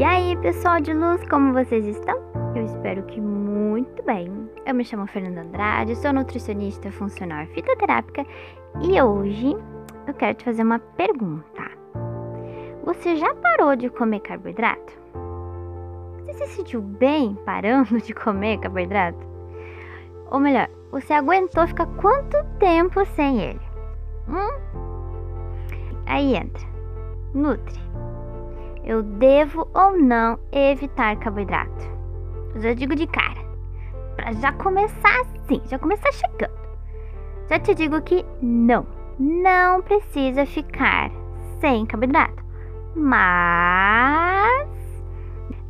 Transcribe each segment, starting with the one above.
aí, pessoal de luz, como vocês estão? Eu espero que muito bem. Eu me chamo Fernanda Andrade, sou nutricionista funcional fitoterápica e hoje eu quero te fazer uma pergunta. Você já parou de comer carboidrato? Você se sentiu bem parando de comer carboidrato? Ou melhor, você aguentou ficar quanto tempo sem ele? Hum? Aí entra. Nutri eu devo ou não evitar carboidrato? Eu já digo de cara, para já começar assim, já começar chegando. Já te digo que não, não precisa ficar sem carboidrato, mas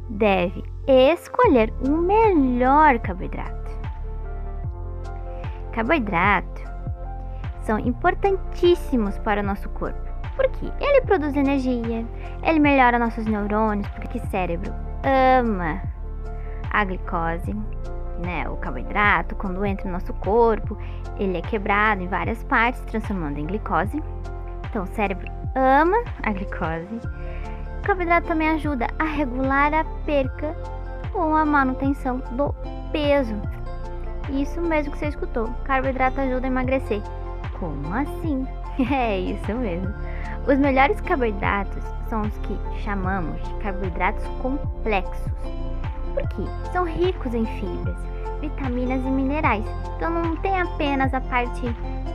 deve escolher o melhor carboidrato. Carboidratos são importantíssimos para o nosso corpo porque ele produz energia, ele melhora nossos neurônios, porque o cérebro ama a glicose, né? O carboidrato, quando entra no nosso corpo, ele é quebrado em várias partes, transformando em glicose. Então, o cérebro ama a glicose. O carboidrato também ajuda a regular a perca ou a manutenção do peso. Isso mesmo que você escutou. Carboidrato ajuda a emagrecer. Como assim? É isso mesmo. Os melhores carboidratos são os que chamamos de carboidratos complexos, porque são ricos em fibras, vitaminas e minerais. Então não tem apenas a parte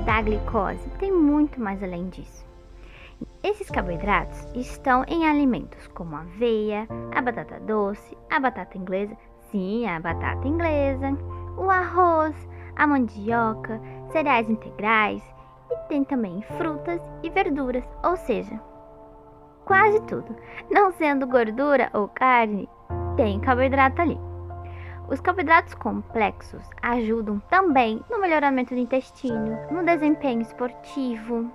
da glicose, tem muito mais além disso. Esses carboidratos estão em alimentos como a aveia, a batata doce, a batata inglesa, sim, a batata inglesa, o arroz, a mandioca, cereais integrais, tem também frutas e verduras, ou seja, quase tudo. Não sendo gordura ou carne, tem carboidrato ali. Os carboidratos complexos ajudam também no melhoramento do intestino, no desempenho esportivo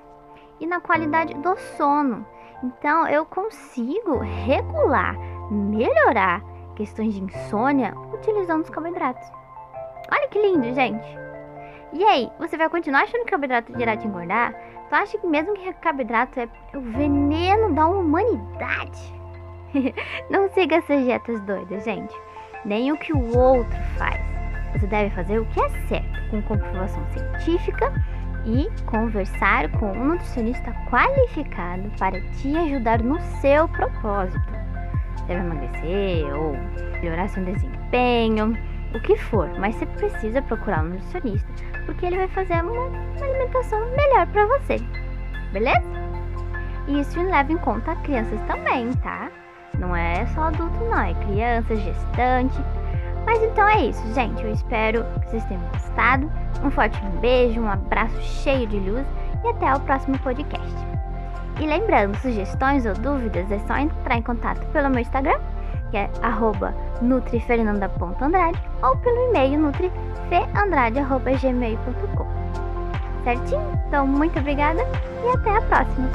e na qualidade do sono. Então, eu consigo regular, melhorar questões de insônia utilizando os carboidratos. Olha que lindo, gente! E aí, você vai continuar achando que carboidrato irá te engordar? Tu acha que mesmo que carboidrato é o veneno da humanidade? Não siga essas dietas doidas, gente. Nem o que o outro faz. Você deve fazer o que é certo, com comprovação científica e conversar com um nutricionista qualificado para te ajudar no seu propósito. Deve emagrecer ou melhorar seu desempenho o que for, mas você precisa procurar um nutricionista, porque ele vai fazer uma, alimentação melhor para você, beleza? E isso leva em conta crianças também, tá? Não é só adulto, não, é criança, gestante. Mas então é isso, gente. Eu espero que vocês tenham gostado. Um forte beijo, um abraço cheio de luz e até o próximo podcast. E lembrando, sugestões ou dúvidas é só entrar em contato pelo meu Instagram que é arroba nutrifernanda.andrade ou pelo e-mail nutrifeandrade.gmail.com Certinho? Então, muito obrigada e até a próxima!